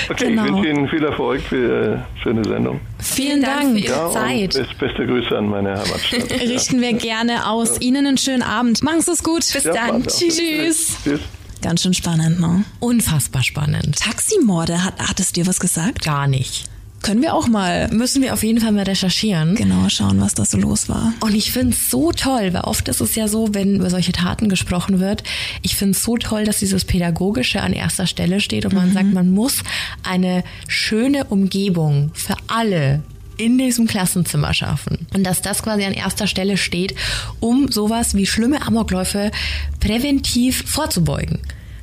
okay, genau. ich wünsche Ihnen viel Erfolg für eine schöne Sendung. Vielen Dank für Ihre ja, Zeit. beste Grüße an meine Heimatstadt. Richten wir gerne aus. Ihnen einen schönen Abend. Machen Sie es gut. Bis ja, dann. Tschüss. Tschüss. Ganz schön spannend, ne? Unfassbar spannend. Taximorde, hat, hat es dir was gesagt? Gar nicht. Können wir auch mal. Müssen wir auf jeden Fall mal recherchieren. Genau, schauen, was da so los war. Und ich finde es so toll, weil oft ist es ja so, wenn über solche Taten gesprochen wird, ich finde es so toll, dass dieses Pädagogische an erster Stelle steht und mhm. man sagt, man muss eine schöne Umgebung für alle in diesem Klassenzimmer schaffen. Und dass das quasi an erster Stelle steht, um sowas wie schlimme Amokläufe präventiv vorzubeugen.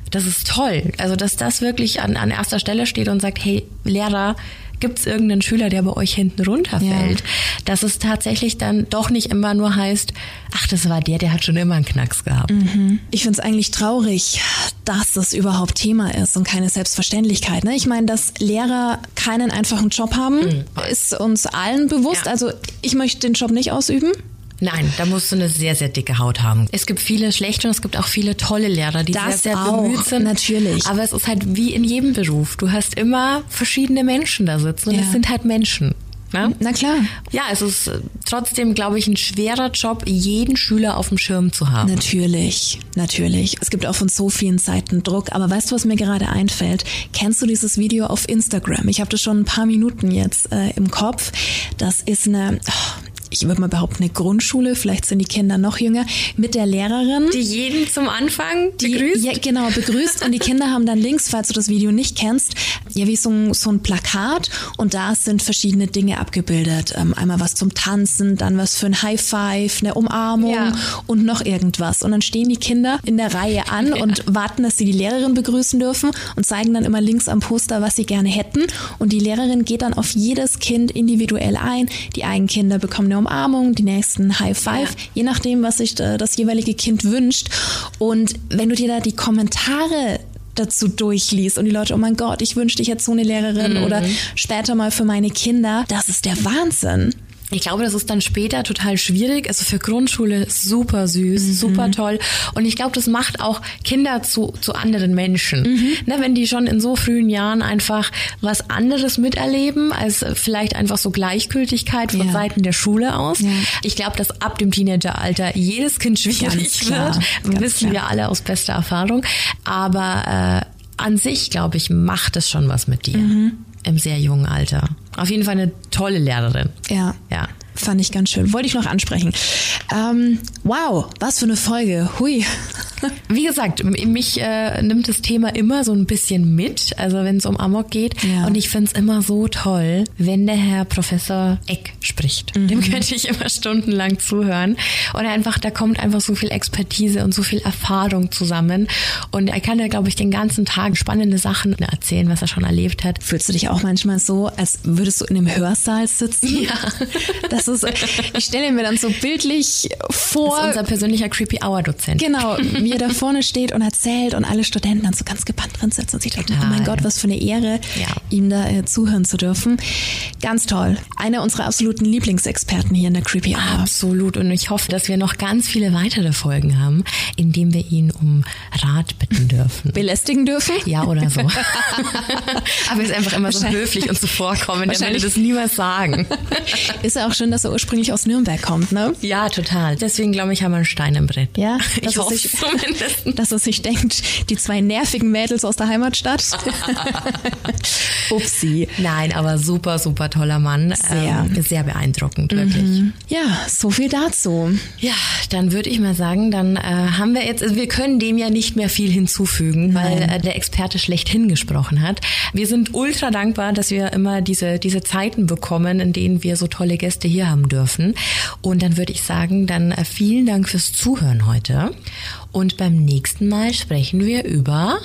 Das ist toll. Also, dass das wirklich an, an erster Stelle steht und sagt, hey, Lehrer, gibt es irgendeinen Schüler, der bei euch hinten runterfällt? Ja. Dass es tatsächlich dann doch nicht immer nur heißt, ach, das war der, der hat schon immer einen Knacks gehabt. Mhm. Ich finde es eigentlich traurig, dass das überhaupt Thema ist und keine Selbstverständlichkeit. Ne? Ich meine, dass Lehrer keinen einfachen Job haben, mhm. ist uns allen bewusst. Ja. Also ich möchte den Job nicht ausüben. Nein, da musst du eine sehr, sehr dicke Haut haben. Es gibt viele schlechte und es gibt auch viele tolle Lehrer, die das sehr, sehr auch, bemüht sind. Natürlich. Aber es ist halt wie in jedem Beruf. Du hast immer verschiedene Menschen da sitzen und ja. es sind halt Menschen. Ne? Na klar. Ja, es ist äh, trotzdem, glaube ich, ein schwerer Job, jeden Schüler auf dem Schirm zu haben. Natürlich, natürlich. Es gibt auch von so vielen Seiten Druck. Aber weißt du, was mir gerade einfällt? Kennst du dieses Video auf Instagram? Ich habe das schon ein paar Minuten jetzt äh, im Kopf. Das ist eine, oh, ich würde mal behaupten, eine Grundschule, vielleicht sind die Kinder noch jünger, mit der Lehrerin. Die jeden zum Anfang begrüßt? Die, ja, genau, begrüßt. und die Kinder haben dann links, falls du das Video nicht kennst, ja, wie so ein, so ein Plakat und da sind verschiedene Dinge abgebildet. Ähm, einmal was zum Tanzen, dann was für ein High Five, eine Umarmung ja. und noch irgendwas. Und dann stehen die Kinder in der Reihe an ja. und warten, dass sie die Lehrerin begrüßen dürfen und zeigen dann immer links am Poster, was sie gerne hätten. Und die Lehrerin geht dann auf jedes Kind individuell ein. Die einen Kinder bekommen eine Umarmung, die nächsten High Five, ja. je nachdem, was sich äh, das jeweilige Kind wünscht. Und wenn du dir da die Kommentare dazu durchliest und die Leute, oh mein Gott, ich wünschte, ich hätte so eine Lehrerin mhm. oder später mal für meine Kinder, das ist der Wahnsinn. Ich glaube, das ist dann später total schwierig. Also für Grundschule super süß, mhm. super toll. Und ich glaube, das macht auch Kinder zu, zu anderen Menschen. Mhm. Ne, wenn die schon in so frühen Jahren einfach was anderes miterleben, als vielleicht einfach so Gleichgültigkeit von ja. Seiten der Schule aus. Ja. Ich glaube, dass ab dem Teenageralter jedes Kind schwierig wird. Ganz Wissen klar. wir alle aus bester Erfahrung. Aber äh, an sich, glaube ich, macht es schon was mit dir. Mhm. Im sehr jungen Alter. Auf jeden Fall eine tolle Lehrerin. Ja. Ja. Fand ich ganz schön. Wollte ich noch ansprechen. Ähm, wow, was für eine Folge. Hui. Wie gesagt, mich äh, nimmt das Thema immer so ein bisschen mit, also wenn es um Amok geht. Ja. Und ich finde es immer so toll, wenn der Herr Professor Eck spricht. Mhm. Dem könnte ich immer stundenlang zuhören. Und einfach, da kommt einfach so viel Expertise und so viel Erfahrung zusammen. Und er kann ja, glaube ich, den ganzen Tag spannende Sachen erzählen, was er schon erlebt hat. Fühlst du dich auch manchmal so, als würdest du in einem Hörsaal sitzen? Ja. Das ist, ich stelle mir dann so bildlich vor. Das ist unser persönlicher Creepy Hour Dozent. Genau, wie er da vorne steht und erzählt und alle Studenten dann so ganz gebannt drin sitzen und sich denken, oh mein Gott, was für eine Ehre, ja. ihm da äh, zuhören zu dürfen. Ganz toll. Einer unserer absoluten Lieblingsexperten hier in der Creepy Hour. Absolut. Und ich hoffe, dass wir noch ganz viele weitere Folgen haben, in denen wir ihn um Rat bitten dürfen. Belästigen dürfen? Ja, oder so. Aber er ist einfach immer so höflich und zuvorkommend. Er würde das niemals sagen. Ist ja auch schön, dass er ursprünglich aus Nürnberg kommt, ne? Ja, total. Deswegen glaube ich, haben wir einen Stein im Brett. Ja, ich hoffe. Sich, zumindest. Dass er sich denkt, die zwei nervigen Mädels aus der Heimatstadt. Upsi. Nein, aber super, super toller Mann. Sehr, ähm, sehr beeindruckend, wirklich. Mhm. Ja, so viel dazu. Ja, dann würde ich mal sagen, dann äh, haben wir jetzt, also wir können dem ja nicht mehr viel hinzufügen, Nein. weil äh, der Experte schlechthin gesprochen hat. Wir sind ultra dankbar, dass wir immer diese, diese Zeiten bekommen, in denen wir so tolle Gäste hier haben dürfen. Und dann würde ich sagen, dann äh, vielen Dank fürs Zuhören heute. Und beim nächsten Mal sprechen wir über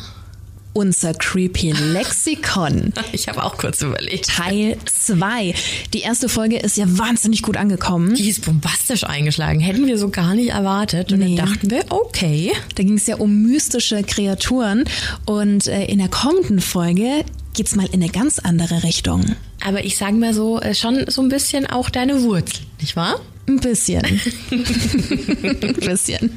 unser Creepy Lexikon. Ich habe auch kurz überlegt. Teil 2. Die erste Folge ist ja wahnsinnig gut angekommen. Die ist bombastisch eingeschlagen. Hätten wir so gar nicht erwartet. Und nee. dann dachten wir, okay. Da ging es ja um mystische Kreaturen. Und äh, in der kommenden Folge geht's mal in eine ganz andere Richtung. Aber ich sage mal so, äh, schon so ein bisschen auch deine Wurzel, nicht wahr? Ein bisschen. Ein bisschen.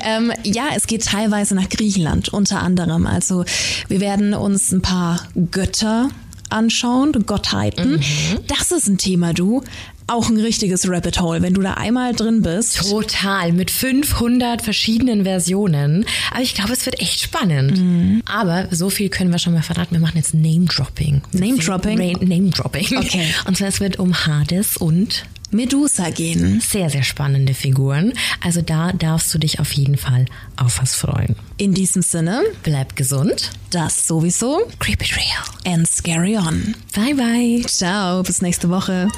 Ähm, ja, es geht teilweise nach Griechenland unter anderem. Also wir werden uns ein paar Götter anschauen, Gottheiten. Mhm. Das ist ein Thema, du. Auch ein richtiges Rabbit Hole, wenn du da einmal drin bist. Total, mit 500 verschiedenen Versionen. Aber ich glaube, es wird echt spannend. Mhm. Aber so viel können wir schon mal verraten. Wir machen jetzt Name Dropping. Name Dropping? Name Dropping. Okay. Und zwar es wird um Hades und Medusa gehen. Sehr, sehr spannende Figuren. Also da darfst du dich auf jeden Fall auf was freuen. In diesem Sinne, bleib gesund. Das sowieso. Creep it real. And scary on. Bye, bye. Ciao, bis nächste Woche.